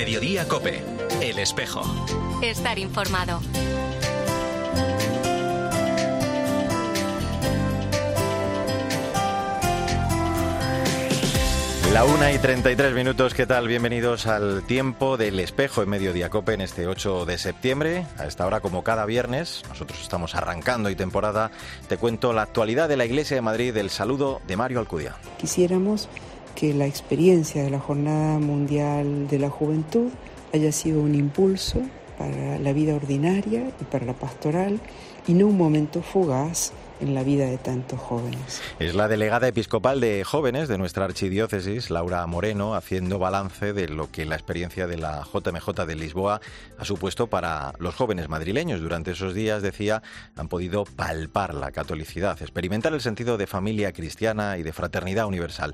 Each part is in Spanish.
Mediodía Cope, El Espejo. Estar informado. La una y 33 minutos, ¿qué tal? Bienvenidos al tiempo del espejo en Mediodía Cope en este 8 de septiembre. A esta hora, como cada viernes, nosotros estamos arrancando y temporada. Te cuento la actualidad de la Iglesia de Madrid, el saludo de Mario Alcudia. Quisiéramos que la experiencia de la Jornada Mundial de la Juventud haya sido un impulso para la vida ordinaria y para la pastoral y no un momento fugaz en la vida de tantos jóvenes. Es la delegada episcopal de jóvenes de nuestra archidiócesis, Laura Moreno, haciendo balance de lo que la experiencia de la JMJ de Lisboa ha supuesto para los jóvenes madrileños. Durante esos días, decía, han podido palpar la catolicidad, experimentar el sentido de familia cristiana y de fraternidad universal.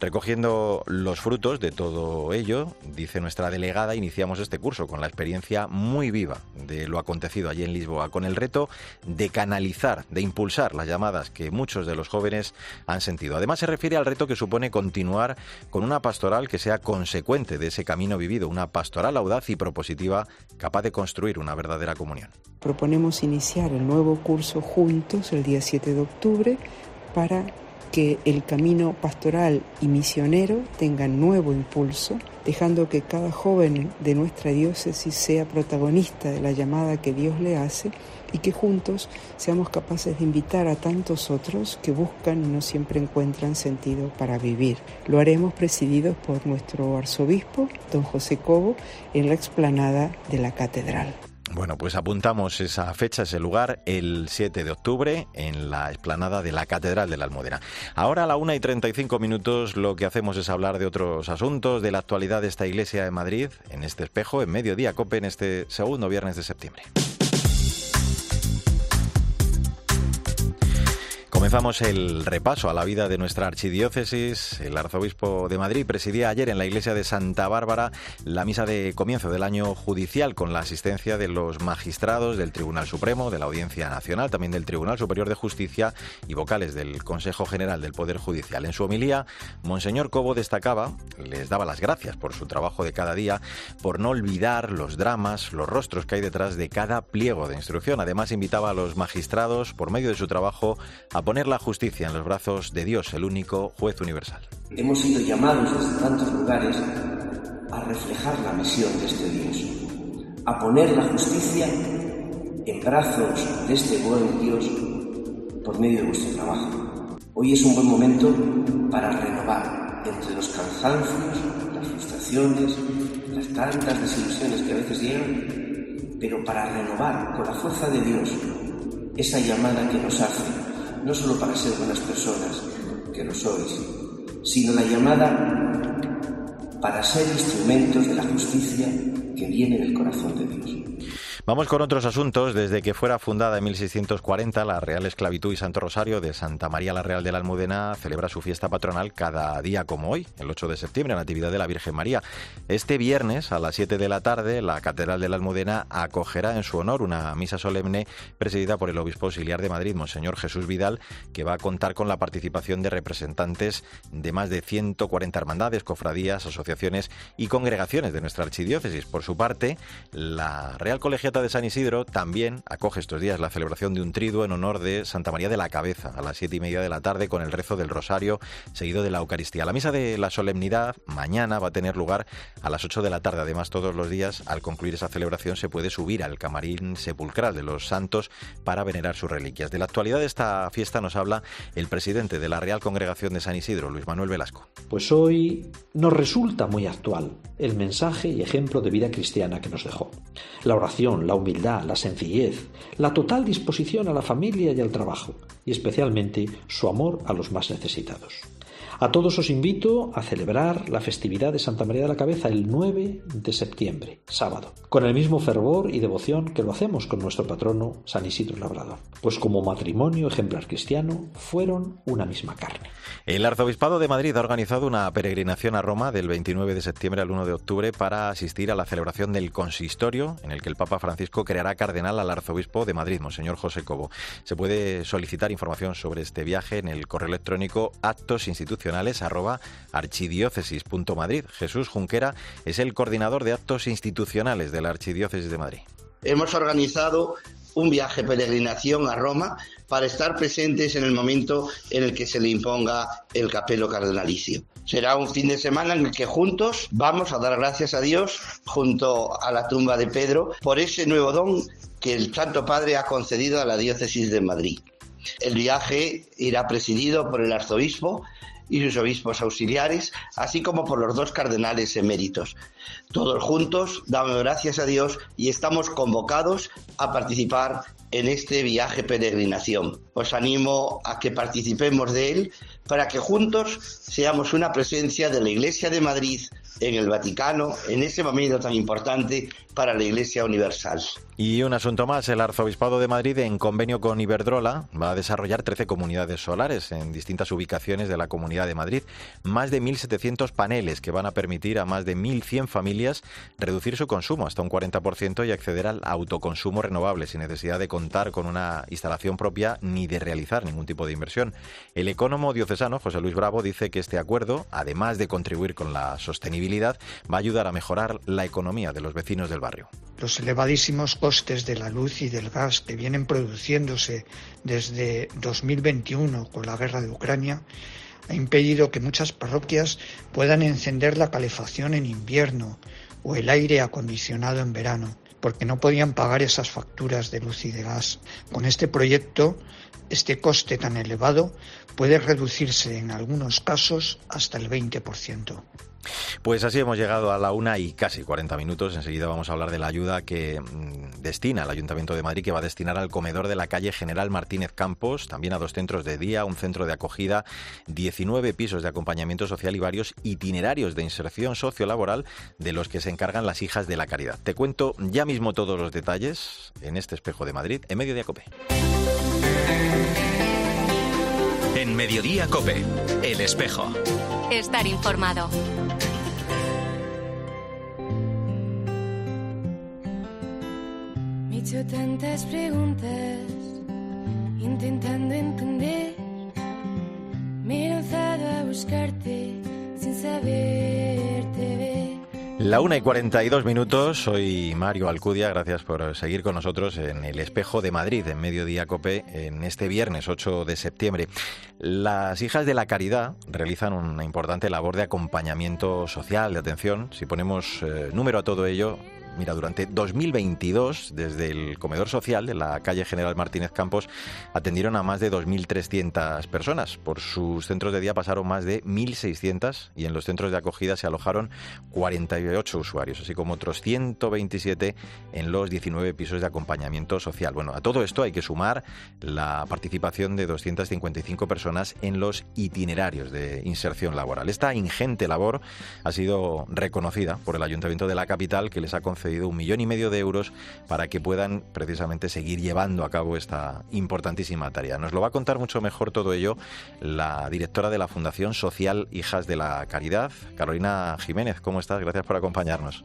Recogiendo los frutos de todo ello, dice nuestra delegada, iniciamos este curso con la experiencia muy viva de lo acontecido allí en Lisboa, con el reto de canalizar, de impulsar las llamadas que muchos de los jóvenes han sentido. Además, se refiere al reto que supone continuar con una pastoral que sea consecuente de ese camino vivido, una pastoral audaz y propositiva capaz de construir una verdadera comunión. Proponemos iniciar el nuevo curso juntos el día 7 de octubre para que el camino pastoral y misionero tenga nuevo impulso, dejando que cada joven de nuestra diócesis sea protagonista de la llamada que Dios le hace y que juntos seamos capaces de invitar a tantos otros que buscan y no siempre encuentran sentido para vivir. Lo haremos presididos por nuestro arzobispo, don José Cobo, en la explanada de la catedral. Bueno, pues apuntamos esa fecha, ese lugar, el 7 de octubre, en la explanada de la Catedral de la Almudena. Ahora a la 1 y 35 minutos lo que hacemos es hablar de otros asuntos, de la actualidad de esta iglesia de Madrid, en este espejo, en mediodía, COPE, en este segundo viernes de septiembre. Comenzamos el repaso a la vida de nuestra archidiócesis. El arzobispo de Madrid presidía ayer en la iglesia de Santa Bárbara la misa de comienzo del año judicial con la asistencia de los magistrados del Tribunal Supremo, de la Audiencia Nacional, también del Tribunal Superior de Justicia y vocales del Consejo General del Poder Judicial. En su homilía, Monseñor Cobo destacaba, les daba las gracias por su trabajo de cada día, por no olvidar los dramas, los rostros que hay detrás de cada pliego de instrucción. Además, invitaba a los magistrados, por medio de su trabajo, a poner la justicia en los brazos de Dios, el único juez universal. Hemos sido llamados desde tantos lugares a reflejar la misión de este Dios, a poner la justicia en brazos de este buen Dios por medio de vuestro trabajo. Hoy es un buen momento para renovar entre los cansancios, las frustraciones, las tantas desilusiones que a veces llegan, pero para renovar con la fuerza de Dios esa llamada que nos hace no solo para ser buenas personas, que lo sois, sino la llamada para ser instrumentos de la justicia que viene del corazón de Dios. Vamos con otros asuntos. Desde que fuera fundada en 1640, la Real Esclavitud y Santo Rosario de Santa María la Real de la Almudena celebra su fiesta patronal cada día como hoy, el 8 de septiembre, en Natividad de la Virgen María. Este viernes, a las 7 de la tarde, la Catedral de la Almudena acogerá en su honor una misa solemne presidida por el Obispo Auxiliar de Madrid, Monseñor Jesús Vidal, que va a contar con la participación de representantes de más de 140 hermandades, cofradías, asociaciones y congregaciones de nuestra archidiócesis. Por su parte, la Real Colegiata de San Isidro también acoge estos días la celebración de un triduo en honor de Santa María de la Cabeza a las siete y media de la tarde con el rezo del Rosario seguido de la Eucaristía. La misa de la solemnidad mañana va a tener lugar a las 8 de la tarde. Además, todos los días, al concluir esa celebración, se puede subir al camarín sepulcral de los santos para venerar sus reliquias. De la actualidad de esta fiesta nos habla el presidente de la Real Congregación de San Isidro, Luis Manuel Velasco. Pues hoy nos resulta muy actual el mensaje y ejemplo de vida cristiana que nos dejó. La oración, la humildad, la sencillez, la total disposición a la familia y al trabajo, y especialmente su amor a los más necesitados. A todos os invito a celebrar la festividad de Santa María de la Cabeza el 9 de septiembre, sábado, con el mismo fervor y devoción que lo hacemos con nuestro patrono San Isidro Labrador, pues como matrimonio ejemplar cristiano fueron una misma carne. El Arzobispado de Madrid ha organizado una peregrinación a Roma del 29 de septiembre al 1 de octubre para asistir a la celebración del consistorio en el que el Papa Francisco creará cardenal al Arzobispo de Madrid, Monseñor José Cobo. Se puede solicitar información sobre este viaje en el correo electrónico actos institucionales arroba archidiócesis.madrid. Jesús Junquera es el coordinador de actos institucionales de la Archidiócesis de Madrid. Hemos organizado un viaje peregrinación a Roma para estar presentes en el momento en el que se le imponga el capelo cardenalicio. Será un fin de semana en el que juntos vamos a dar gracias a Dios junto a la tumba de Pedro por ese nuevo don que el Santo Padre ha concedido a la diócesis de Madrid. El viaje irá presidido por el arzobispo y sus obispos auxiliares, así como por los dos cardenales eméritos. Todos juntos damos gracias a Dios y estamos convocados a participar en este viaje peregrinación. Os animo a que participemos de él para que juntos seamos una presencia de la Iglesia de Madrid en el Vaticano en ese momento tan importante para la Iglesia Universal. Y un asunto más, el Arzobispado de Madrid, en convenio con Iberdrola, va a desarrollar 13 comunidades solares en distintas ubicaciones de la Comunidad de Madrid. Más de 1.700 paneles que van a permitir a más de 1.100 familias reducir su consumo hasta un 40% y acceder al autoconsumo renovable sin necesidad de contar con una instalación propia ni de realizar ningún tipo de inversión. El ecónomo diocesano José Luis Bravo dice que este acuerdo, además de contribuir con la sostenibilidad, va a ayudar a mejorar la economía de los vecinos del barrio. Los elevadísimos costes de la luz y del gas que vienen produciéndose desde 2021 con la guerra de Ucrania ha impedido que muchas parroquias puedan encender la calefacción en invierno o el aire acondicionado en verano, porque no podían pagar esas facturas de luz y de gas. Con este proyecto, este coste tan elevado puede reducirse en algunos casos hasta el 20%. Pues así hemos llegado a la una y casi 40 minutos. Enseguida vamos a hablar de la ayuda que mm, destina el Ayuntamiento de Madrid, que va a destinar al comedor de la calle General Martínez Campos, también a dos centros de día, un centro de acogida, 19 pisos de acompañamiento social y varios itinerarios de inserción sociolaboral de los que se encargan las hijas de la caridad. Te cuento ya mismo todos los detalles en este espejo de Madrid, en medio de Acope. En Mediodía Cope, El Espejo. Estar informado. Me he hecho tantas preguntas, intentando entender. Me he lanzado a buscarte sin saberte ver. La una y 42 minutos, soy Mario Alcudia, gracias por seguir con nosotros en el Espejo de Madrid, en Mediodía Cope, en este viernes 8 de septiembre. Las hijas de la caridad realizan una importante labor de acompañamiento social, de atención. Si ponemos eh, número a todo ello, Mira, durante 2022, desde el comedor social de la calle General Martínez Campos, atendieron a más de 2.300 personas. Por sus centros de día pasaron más de 1.600 y en los centros de acogida se alojaron 48 usuarios, así como otros 127 en los 19 pisos de acompañamiento social. Bueno, a todo esto hay que sumar la participación de 255 personas en los itinerarios de inserción laboral. Esta ingente labor ha sido reconocida por el Ayuntamiento de la capital, que les ha concedido un millón y medio de euros para que puedan precisamente seguir llevando a cabo esta importantísima tarea. Nos lo va a contar mucho mejor todo ello la directora de la Fundación Social Hijas de la Caridad, Carolina Jiménez. ¿Cómo estás? Gracias por acompañarnos.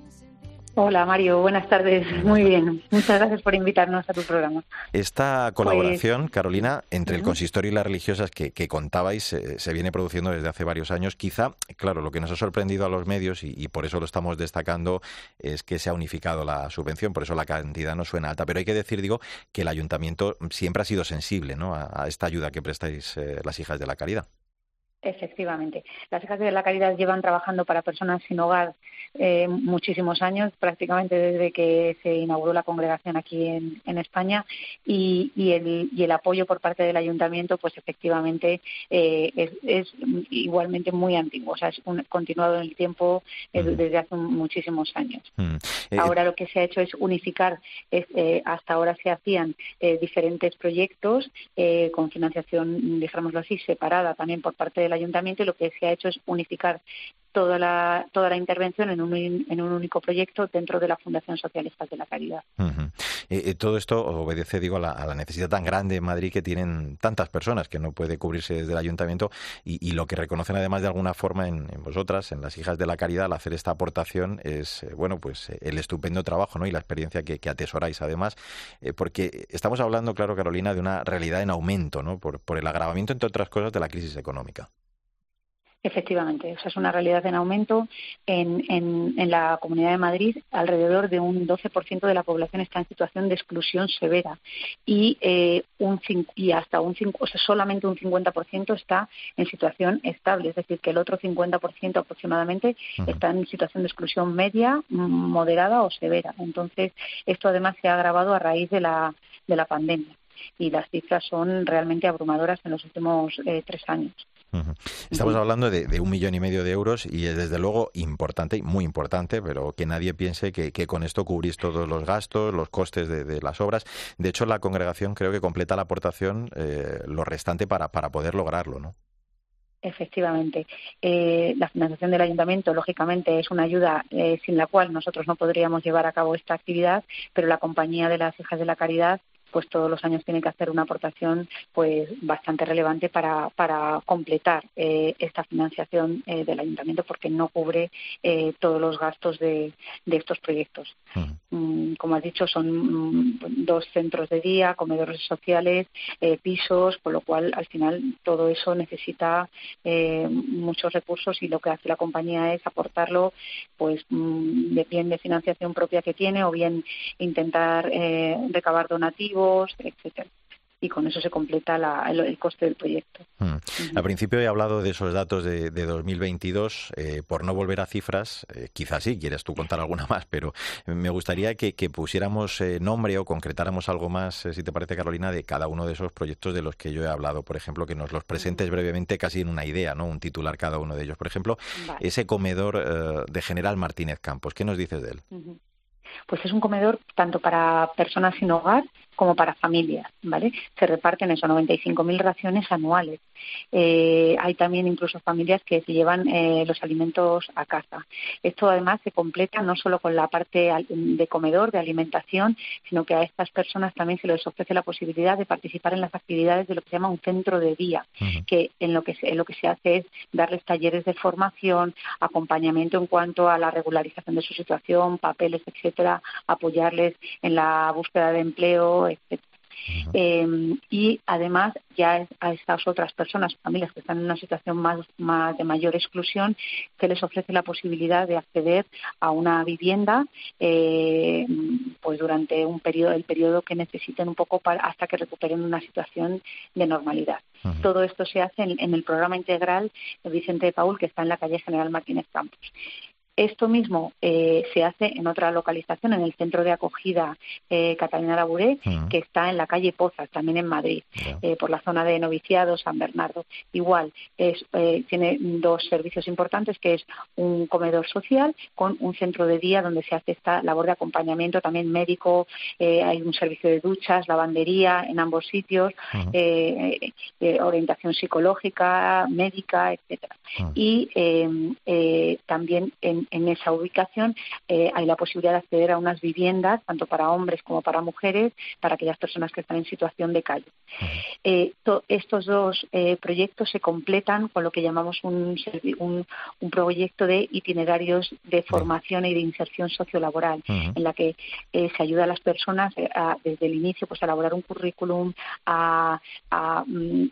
Hola Mario, buenas tardes. Muy bien. Muchas gracias por invitarnos a tu programa. Esta colaboración, pues, Carolina, entre el consistorio y las religiosas que, contabais eh, se viene produciendo desde hace varios años. Quizá, claro, lo que nos ha sorprendido a los medios y, por eso lo estamos destacando es que se ha unificado la subvención, por eso la cantidad no suena alta. Pero hay que decir, digo, que el ayuntamiento siempre ha sido sensible ¿no? a, esta ayuda que prestáis eh, las hijas de la caridad. Efectivamente. Las hijas de la caridad llevan trabajando para personas sin hogar eh, muchísimos años, prácticamente desde que se inauguró la congregación aquí en, España y, el, y, el, apoyo por parte del ayuntamiento, pues efectivamente eh, es, igualmente muy antiguo, o sea, es continuado en el tiempo eh, desde hace muchísimos años. Ahora lo que se ha hecho es unificar, hasta ahora se hacían diferentes proyectos con financiación, digámoslo así, separada también por parte del ayuntamiento y lo que se ha hecho es unificar toda la, toda la intervención en un, en un único proyecto dentro de la Fundación Socialista de la Caridad. Eh, eh, todo esto obedece, digo, a la, necesidad tan grande en Madrid que tienen tantas personas que no puede cubrirse desde el ayuntamiento y, lo que reconocen además de alguna forma en, vosotras, en las hijas de la caridad, al hacer esta aportación es, eh, bueno, pues el estupendo trabajo ¿no? y la experiencia que, atesoráis además, porque estamos hablando, claro, Carolina, de una realidad en aumento, ¿no? Por, por el agravamiento, entre otras cosas, de la crisis económica. Efectivamente, o sea, es una realidad en aumento. En, en, la Comunidad de Madrid, alrededor de un 12% de la población está en situación de exclusión severa y, eh, un, y hasta un o sea, solamente un 50% está en situación estable, es decir, que el otro 50% aproximadamente está en situación de exclusión media, moderada o severa. Entonces, esto además se ha agravado a raíz de la, de la pandemia y las cifras son realmente abrumadoras en los últimos eh, tres años. Estamos hablando de, un millón y medio de euros y es desde luego importante y muy importante, pero que nadie piense que, con esto cubrís todos los gastos, los costes de, las obras. De hecho, la congregación creo que completa la aportación eh, lo restante para, para poder lograrlo, ¿no? Efectivamente. Eh, la financiación del ayuntamiento, lógicamente, es una ayuda eh, sin la cual nosotros no podríamos llevar a cabo esta actividad, pero la compañía de las hijas de la caridad pues todos los años tiene que hacer una aportación pues bastante relevante para, para completar eh, esta financiación eh, del ayuntamiento porque no cubre eh, todos los gastos de, de estos proyectos. Mm, como has dicho, son mm, dos centros de día, comedores sociales, pisos, con lo cual al final todo eso necesita muchos recursos y lo que hace la compañía es aportarlo pues mm, de bien de financiación propia que tiene o bien intentar recabar donativos etcétera y con eso se completa el, coste del proyecto. Mm. Al principio he hablado de esos datos de, 2022. Eh, por no volver a cifras, eh, quizás sí, quieres tú contar alguna más, pero me gustaría que, pusiéramos eh, nombre o concretáramos algo más, si te parece, Carolina, de cada uno de esos proyectos de los que yo he hablado. Por ejemplo, que nos los presentes brevemente, casi en una idea, ¿no? Un titular cada uno de ellos. Por ejemplo, ese comedor de General Martínez Campos. ¿Qué nos dices de él? Pues es un comedor tanto para personas sin hogar como para familias, ¿vale? Se reparten eso, 95.000 raciones anuales. Eh, hay también incluso familias que se llevan eh, los alimentos a casa. Esto además se completa no solo con la parte de comedor, de alimentación, sino que a estas personas también se les ofrece la posibilidad de participar en las actividades de lo que se llama un centro de día, que en lo que se, en lo que se hace es darles talleres de formación, acompañamiento en cuanto a la regularización de su situación, papeles, etcétera, apoyarles en la búsqueda de empleo, Em, y además ya a estas otras personas, familias que están en una situación más, más de mayor exclusión, se les ofrece la posibilidad de acceder a una vivienda eh, pues durante un periodo, el periodo que necesiten un poco para, hasta que recuperen una situación de normalidad. Todo esto se hace en, en, el programa integral de Vicente de Paul, que está en la calle General Martínez Campos. Esto mismo eh, se hace en otra localización, en el centro de acogida eh, Catalina Laburé, que está en la calle Pozas, también en Madrid, eh, por la zona de Noviciado, San Bernardo. Igual, es, tiene dos servicios importantes, que es un comedor social con un centro de día donde se hace esta labor de acompañamiento, también médico, hay un servicio de duchas, lavandería en ambos sitios, orientación psicológica, médica, etcétera. Y también en en, esa ubicación eh, hay la posibilidad de acceder a unas viviendas, tanto para hombres como para mujeres, para aquellas personas que están en situación de calle. Eh, estos dos eh, proyectos se completan con lo que llamamos un, un, proyecto de itinerarios de formación y de inserción sociolaboral, en la que se ayuda a las personas desde el inicio pues, a elaborar un currículum, a, a, mm,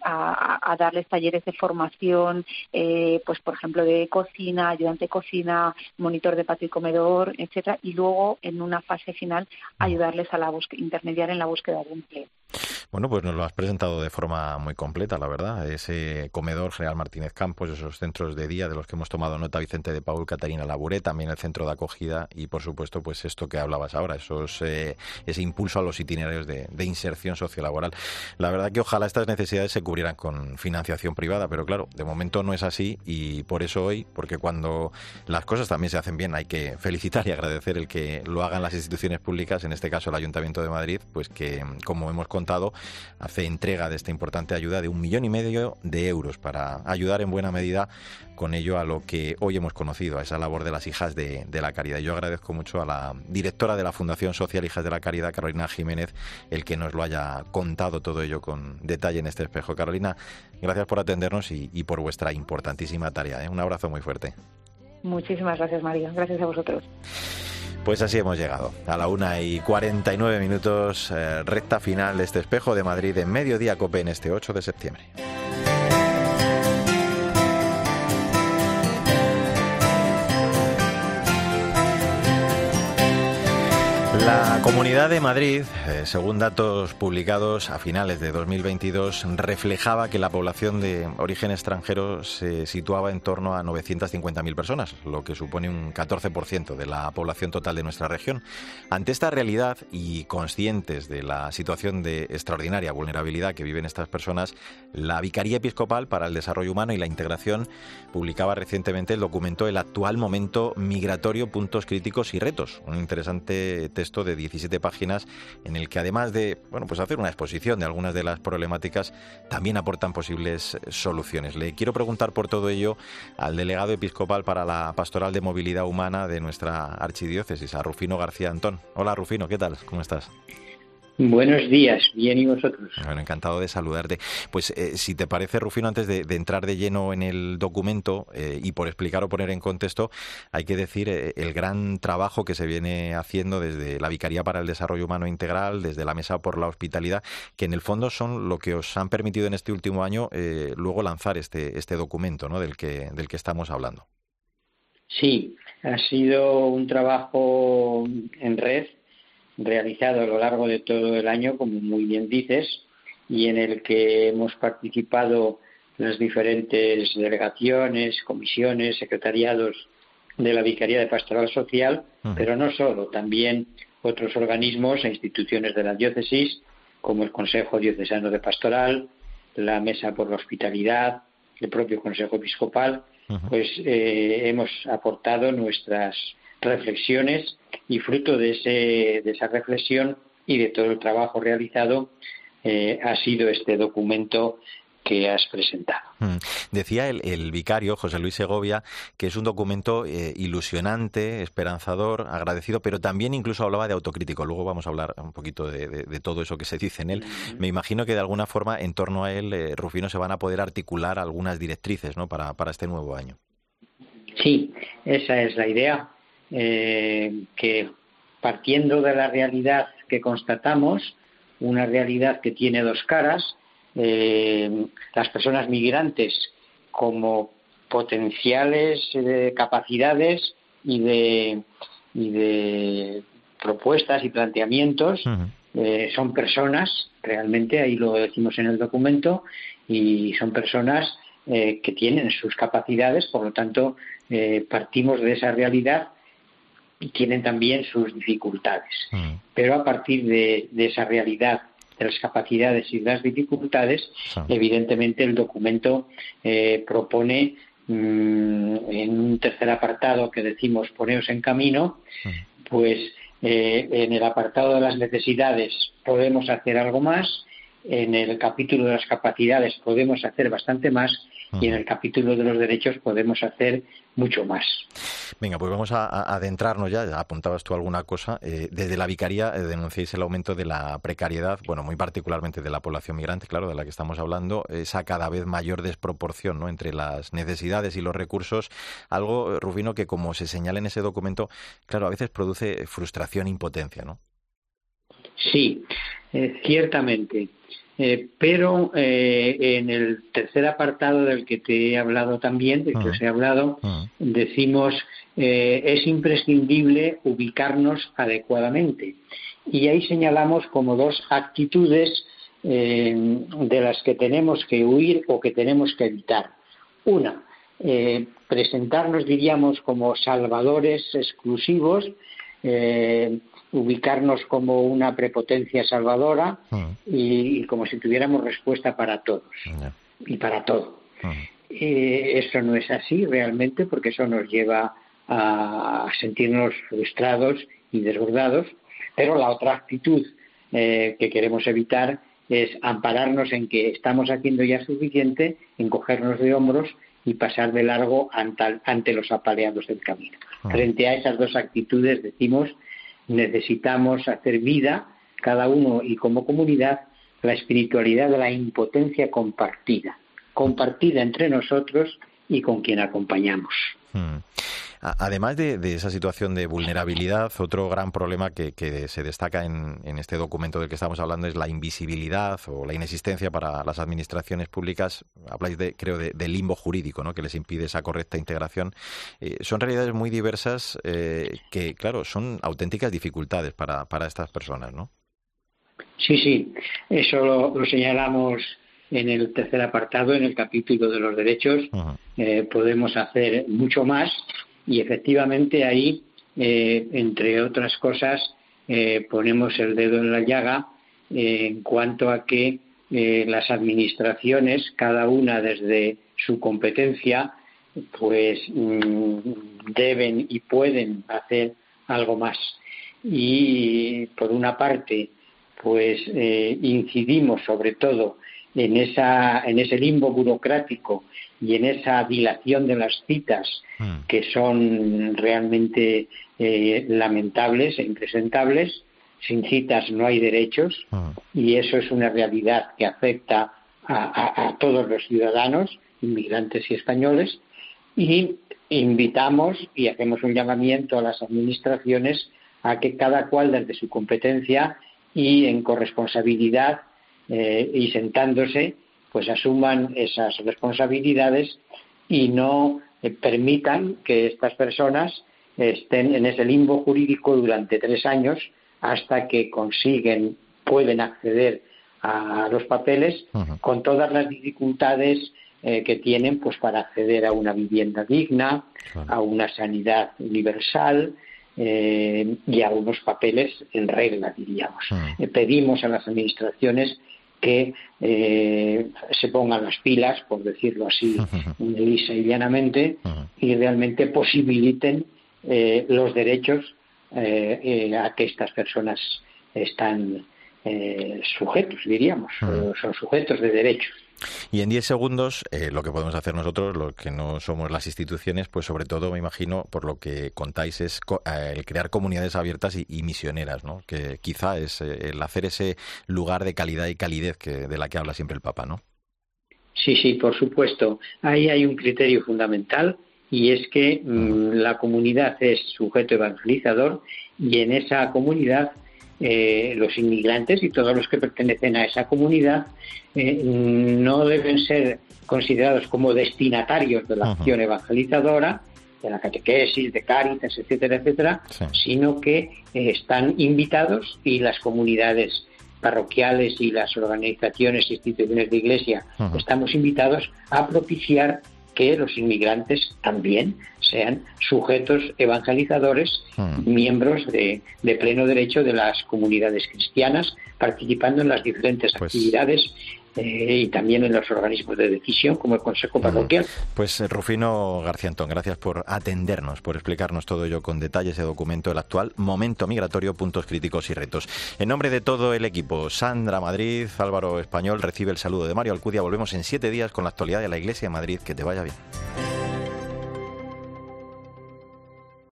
darles talleres de formación, pues por ejemplo de cocina, ayudante de cocina, monitor de patio y comedor, etcétera, y luego en una fase final ayudarles a la intermediar en la búsqueda de empleo. Bueno, pues nos lo has presentado de forma muy completa, la verdad. Ese comedor General Martínez Campos, esos centros de día de los que hemos tomado nota Vicente de Paul, Catarina Laburé, también el centro de acogida y, por supuesto, pues esto que hablabas ahora, esos, eh, ese impulso a los itinerarios de, inserción sociolaboral. La verdad que ojalá estas necesidades se cubrieran con financiación privada, pero claro, de momento no es así y por eso hoy, porque cuando las cosas también se hacen bien, hay que felicitar y agradecer el que lo hagan las instituciones públicas, en este caso el Ayuntamiento de Madrid, pues que, como hemos contado, hace entrega de esta importante ayuda de un millón y medio de euros para ayudar en buena medida con ello a lo que hoy hemos conocido, a esa labor de las hijas de, la caridad. Yo agradezco mucho a la directora de la Fundación Social Hijas de la Caridad, Carolina Jiménez, el que nos lo haya contado todo ello con detalle en este espejo. Carolina, gracias por atendernos y, por vuestra importantísima tarea. ¿eh? Un abrazo muy fuerte. Muchísimas gracias, María. Gracias a vosotros. Pues así hemos llegado. A la una y 49 minutos, eh, recta final de este espejo de Madrid en mediodía COPE en este 8 de septiembre. La Comunidad de Madrid, eh, según datos publicados a finales de 2022, reflejaba que la población de origen extranjero se situaba en torno a 950.000 personas, lo que supone un 14% de la población total de nuestra región. Ante esta realidad y conscientes de la situación de extraordinaria vulnerabilidad que viven estas personas, la Vicaría Episcopal para el Desarrollo Humano y la Integración publicaba recientemente el documento El actual momento migratorio, puntos críticos y retos, un interesante texto de 17 páginas en el que además de bueno, pues hacer una exposición de algunas de las problemáticas, también aportan posibles soluciones. Le quiero preguntar por todo ello al delegado episcopal para la Pastoral de Movilidad Humana de nuestra archidiócesis, a Rufino García Antón. Hola Rufino, ¿qué tal? ¿Cómo estás? Buenos días, bien y vosotros. Bueno, encantado de saludarte. Pues eh, si te parece, Rufino, antes de, entrar de lleno en el documento eh, y por explicar o poner en contexto, hay que decir eh, el gran trabajo que se viene haciendo desde la Vicaría para el Desarrollo Humano Integral, desde la Mesa por la Hospitalidad, que en el fondo son lo que os han permitido en este último año luego lanzar este, este documento ¿no? del, que, del que estamos hablando. Sí, ha sido un trabajo en red realizado a lo largo de todo el año, como muy bien dices, y en el que hemos participado las diferentes delegaciones, comisiones, secretariados de la Vicaría de Pastoral Social, pero no solo, también otros organismos e instituciones de la diócesis, como el Consejo Diocesano de Pastoral, la Mesa por la Hospitalidad, el propio Consejo Episcopal, pues eh, hemos aportado nuestras reflexiones y fruto de, ese, de esa reflexión y de todo el trabajo realizado eh, ha sido este documento que has presentado. Mm. Decía el, vicario José Luis Segovia que es un documento eh, ilusionante, esperanzador, agradecido, pero también incluso hablaba de autocrítico. Luego vamos a hablar un poquito de, todo eso que se dice en él. Me imagino que de alguna forma en torno a él, eh, Rufino, se van a poder articular algunas directrices ¿no? para, para este nuevo año. Sí, esa es la idea. Eh, que partiendo de la realidad que constatamos, una realidad que tiene dos caras, eh, las personas migrantes como potenciales eh, capacidades y de, y de propuestas y planteamientos son personas, realmente, ahí lo decimos en el documento, y son personas que tienen sus capacidades, por lo tanto, partimos de esa realidad tienen también sus dificultades. Mm. Pero a partir de, esa realidad de las capacidades y las dificultades, evidentemente el documento eh, propone mm, en un tercer apartado que decimos poneos en camino, mm. pues eh, en el apartado de las necesidades podemos hacer algo más, en el capítulo de las capacidades podemos hacer bastante más y en el capítulo de los derechos podemos hacer mucho más. Venga, pues vamos a, adentrarnos ya, ya apuntabas tú alguna cosa. Eh, desde la Vicaría eh, denunciáis el aumento de la precariedad, bueno, muy particularmente de la población migrante, claro, de la que estamos hablando, esa cada vez mayor desproporción ¿no? entre las necesidades y los recursos, algo, Rufino, que como se señala en ese documento, claro, a veces produce frustración e impotencia, ¿no? Sí, eh, ciertamente. Eh, pero eh, en el tercer apartado del que te he hablado también, del que os he hablado, decimos eh, es imprescindible ubicarnos adecuadamente. Y ahí señalamos como dos actitudes de las que tenemos que huir o que tenemos que evitar. Una, presentarnos, diríamos, como salvadores exclusivos, ubicarnos como una prepotencia salvadora mm. y, como si tuviéramos respuesta para todos y para todo. Mm. eso no es así realmente porque eso nos lleva a sentirnos frustrados y desbordados, pero la otra actitud eh, que queremos evitar es ampararnos en que estamos haciendo ya suficiente, encogernos de hombros y pasar de largo ante, los apaleados del camino. Mm. Frente a esas dos actitudes decimos necesitamos hacer vida, cada uno y como comunidad, la espiritualidad de la impotencia compartida, compartida entre nosotros y con quien acompañamos. Hmm. Además de, esa situación de vulnerabilidad, otro gran problema que, se destaca en, este documento del que estamos hablando es la invisibilidad o la inexistencia para las administraciones públicas. Habláis, de, creo, de, limbo jurídico, ¿no? que les impide esa correcta integración. Eh, son realidades muy diversas eh, que, claro, son auténticas dificultades para, para estas personas, ¿no? Sí, sí, eso lo, señalamos en el tercer apartado, en el capítulo de los derechos. Eh, podemos hacer mucho más y efectivamente ahí, eh, entre otras cosas, eh, ponemos el dedo en la llaga en cuanto a que las administraciones, cada una desde su competencia, pues mm, deben y pueden hacer algo más. Y por una parte, pues eh, incidimos sobre todo en, esa, en ese limbo burocrático y en esa dilación de las citas mm. que son realmente eh, lamentables e impresentables. Sin citas no hay derechos mm. y eso es una realidad que afecta a, a todos los ciudadanos, inmigrantes y españoles, y invitamos y hacemos un llamamiento a las administraciones a que cada cual desde su competencia y en corresponsabilidad eh, y sentándose, pues asuman esas responsabilidades y no eh, permitan que estas personas estén en ese limbo jurídico durante tres años hasta que consiguen, pueden acceder a los papeles con todas las dificultades eh, que tienen pues para acceder a una vivienda digna, a una sanidad universal, eh, y algunos papeles en regla, diríamos. Eh, pedimos a las administraciones que eh, se pongan las pilas, por decirlo así, lisa y llanamente, y realmente posibiliten los derechos a que estas personas están sujetos, diríamos, son sujetos de derechos. Y en 10 segundos, eh, lo que podemos hacer nosotros, los que no somos las instituciones, pues sobre todo, me imagino, por lo que contáis, es eh, el crear comunidades abiertas y, misioneras, ¿no? Que quizá es eh, el hacer ese lugar de calidad y calidez que, de la que habla siempre el Papa, ¿no? Sí, sí, por supuesto. Ahí hay un criterio fundamental y es que mm, la comunidad es sujeto evangelizador y en esa comunidad eh, los inmigrantes y todos los que pertenecen a esa comunidad eh, no deben ser considerados como destinatarios de la acción evangelizadora, de la catequesis, de Cáritas, etcétera, etcétera, sino que eh, están invitados y las comunidades parroquiales y las organizaciones e instituciones de iglesia estamos invitados a propiciar que los inmigrantes también sean sujetos evangelizadores, hmm. miembros de, pleno derecho de las comunidades cristianas, participando en las diferentes pues actividades eh, y también en los organismos de decisión como el Consejo Parroquial. Pues eh, Rufino García Antón, gracias por atendernos, por explicarnos todo ello con detalle ese documento, el actual momento migratorio, puntos críticos y retos. En nombre de todo el equipo, Sandra Madrid, Álvaro Español, recibe el saludo de Mario Alcudia. Volvemos en siete días con la actualidad de la Iglesia de Madrid. Que te vaya bien.